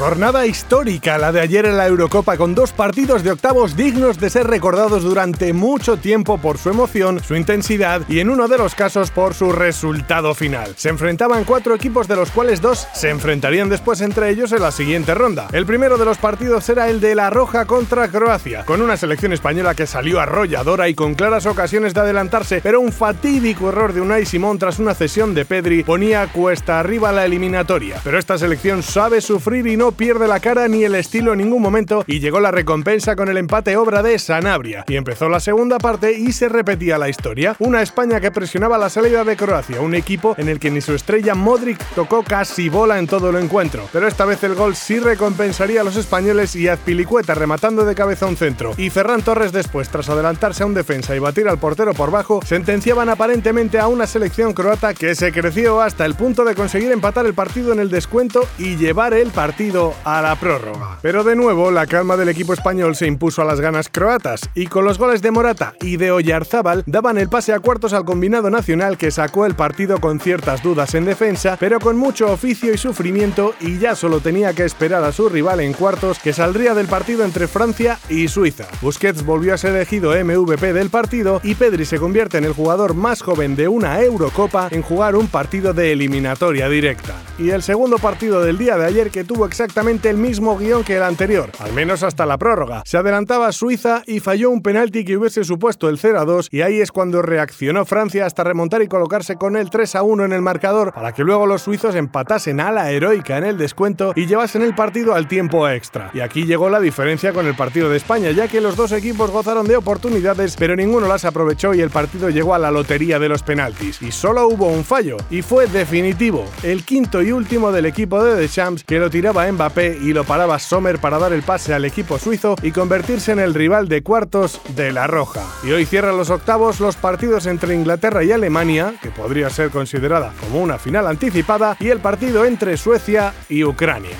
Jornada histórica la de ayer en la Eurocopa con dos partidos de octavos dignos de ser recordados durante mucho tiempo por su emoción, su intensidad y en uno de los casos por su resultado final. Se enfrentaban cuatro equipos de los cuales dos se enfrentarían después entre ellos en la siguiente ronda. El primero de los partidos era el de la Roja contra Croacia, con una selección española que salió arrolladora y con claras ocasiones de adelantarse, pero un fatídico error de Unai Simón tras una cesión de Pedri ponía cuesta arriba la eliminatoria. Pero esta selección sabe sufrir y no pierde la cara ni el estilo en ningún momento y llegó la recompensa con el empate obra de Sanabria. Y empezó la segunda parte y se repetía la historia. Una España que presionaba la salida de Croacia, un equipo en el que ni su estrella Modric tocó casi bola en todo el encuentro. Pero esta vez el gol sí recompensaría a los españoles y Azpilicueta rematando de cabeza un centro. Y Ferran Torres después, tras adelantarse a un defensa y batir al portero por bajo, sentenciaban aparentemente a una selección croata que se creció hasta el punto de conseguir empatar el partido en el descuento y llevar el partido a la prórroga. Pero de nuevo, la calma del equipo español se impuso a las ganas croatas y con los goles de Morata y de Oyarzábal daban el pase a cuartos al combinado nacional que sacó el partido con ciertas dudas en defensa, pero con mucho oficio y sufrimiento y ya solo tenía que esperar a su rival en cuartos que saldría del partido entre Francia y Suiza. Busquets volvió a ser elegido MVP del partido y Pedri se convierte en el jugador más joven de una Eurocopa en jugar un partido de eliminatoria directa. Y el segundo partido del día de ayer que tuvo exactamente exactamente el mismo guion que el anterior, al menos hasta la prórroga. Se adelantaba Suiza y falló un penalti que hubiese supuesto el 0 a 2 y ahí es cuando reaccionó Francia hasta remontar y colocarse con el 3 a 1 en el marcador para que luego los suizos empatasen a la heroica en el descuento y llevasen el partido al tiempo extra. Y aquí llegó la diferencia con el partido de España, ya que los dos equipos gozaron de oportunidades, pero ninguno las aprovechó y el partido llegó a la lotería de los penaltis. Y solo hubo un fallo, y fue definitivo, el quinto y último del equipo de Deschamps que lo tiraba en Y lo paraba Sommer para dar el pase al equipo suizo y convertirse en el rival de cuartos de la Roja. Y hoy cierran los octavos los partidos entre Inglaterra y Alemania, que podría ser considerada como una final anticipada, y el partido entre Suecia y Ucrania.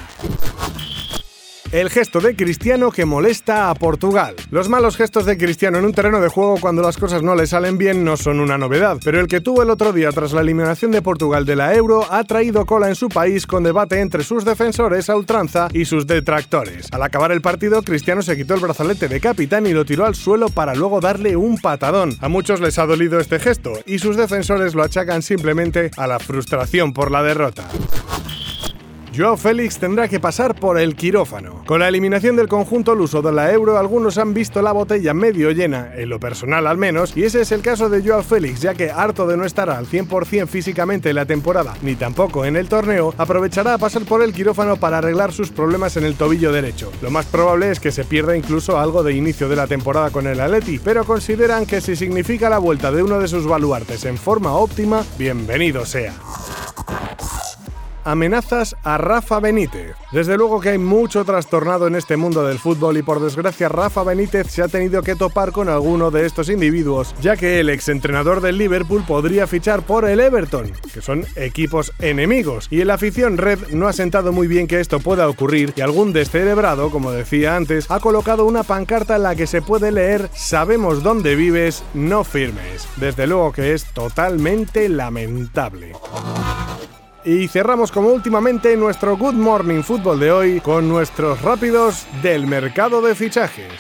El gesto de Cristiano que molesta a Portugal. Los malos gestos de Cristiano en un terreno de juego cuando las cosas no le salen bien no son una novedad, pero el que tuvo el otro día tras la eliminación de Portugal de la Euro ha traído cola en su país con debate entre sus defensores a ultranza y sus detractores. Al acabar el partido, Cristiano se quitó el brazalete de capitán y lo tiró al suelo para luego darle un patadón. A muchos les ha dolido este gesto y sus defensores lo achacan simplemente a la frustración por la derrota. Joao Félix tendrá que pasar por el quirófano. Con la eliminación del conjunto luso de la Euro, algunos han visto la botella medio llena, en lo personal al menos, y ese es el caso de Joao Félix, ya que harto de no estar al 100% físicamente en la temporada, ni tampoco en el torneo, aprovechará a pasar por el quirófano para arreglar sus problemas en el tobillo derecho. Lo más probable es que se pierda incluso algo de inicio de la temporada con el Atleti, pero consideran que si significa la vuelta de uno de sus baluartes en forma óptima, bienvenido sea amenazas a Rafa Benítez. Desde luego que hay mucho trastornado en este mundo del fútbol y por desgracia Rafa Benítez se ha tenido que topar con alguno de estos individuos, ya que el exentrenador del Liverpool podría fichar por el Everton, que son equipos enemigos, y en la afición red no ha sentado muy bien que esto pueda ocurrir y algún descerebrado, como decía antes, ha colocado una pancarta en la que se puede leer Sabemos dónde vives, no firmes. Desde luego que es totalmente lamentable. Y cerramos como últimamente nuestro Good Morning Fútbol de hoy con nuestros rápidos del mercado de fichajes.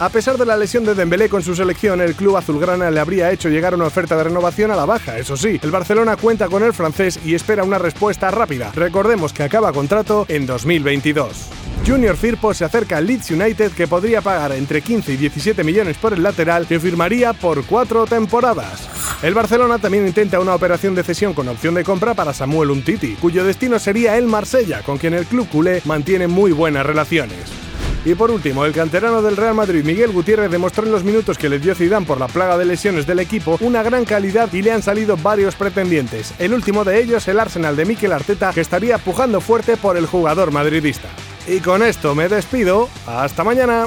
A pesar de la lesión de Dembélé con su selección, el club azulgrana le habría hecho llegar una oferta de renovación a la baja. Eso sí, el Barcelona cuenta con el francés y espera una respuesta rápida. Recordemos que acaba contrato en 2022. Junior Firpo se acerca al Leeds United que podría pagar entre 15 y 17 millones por el lateral que firmaría por cuatro temporadas. El Barcelona también intenta una operación de cesión con opción de compra para Samuel Untiti, cuyo destino sería el Marsella, con quien el club culé mantiene muy buenas relaciones. Y por último, el canterano del Real Madrid, Miguel Gutiérrez, demostró en los minutos que le dio Zidane por la plaga de lesiones del equipo una gran calidad y le han salido varios pretendientes. El último de ellos, el Arsenal de Mikel Arteta, que estaría pujando fuerte por el jugador madridista. Y con esto me despido. Hasta mañana.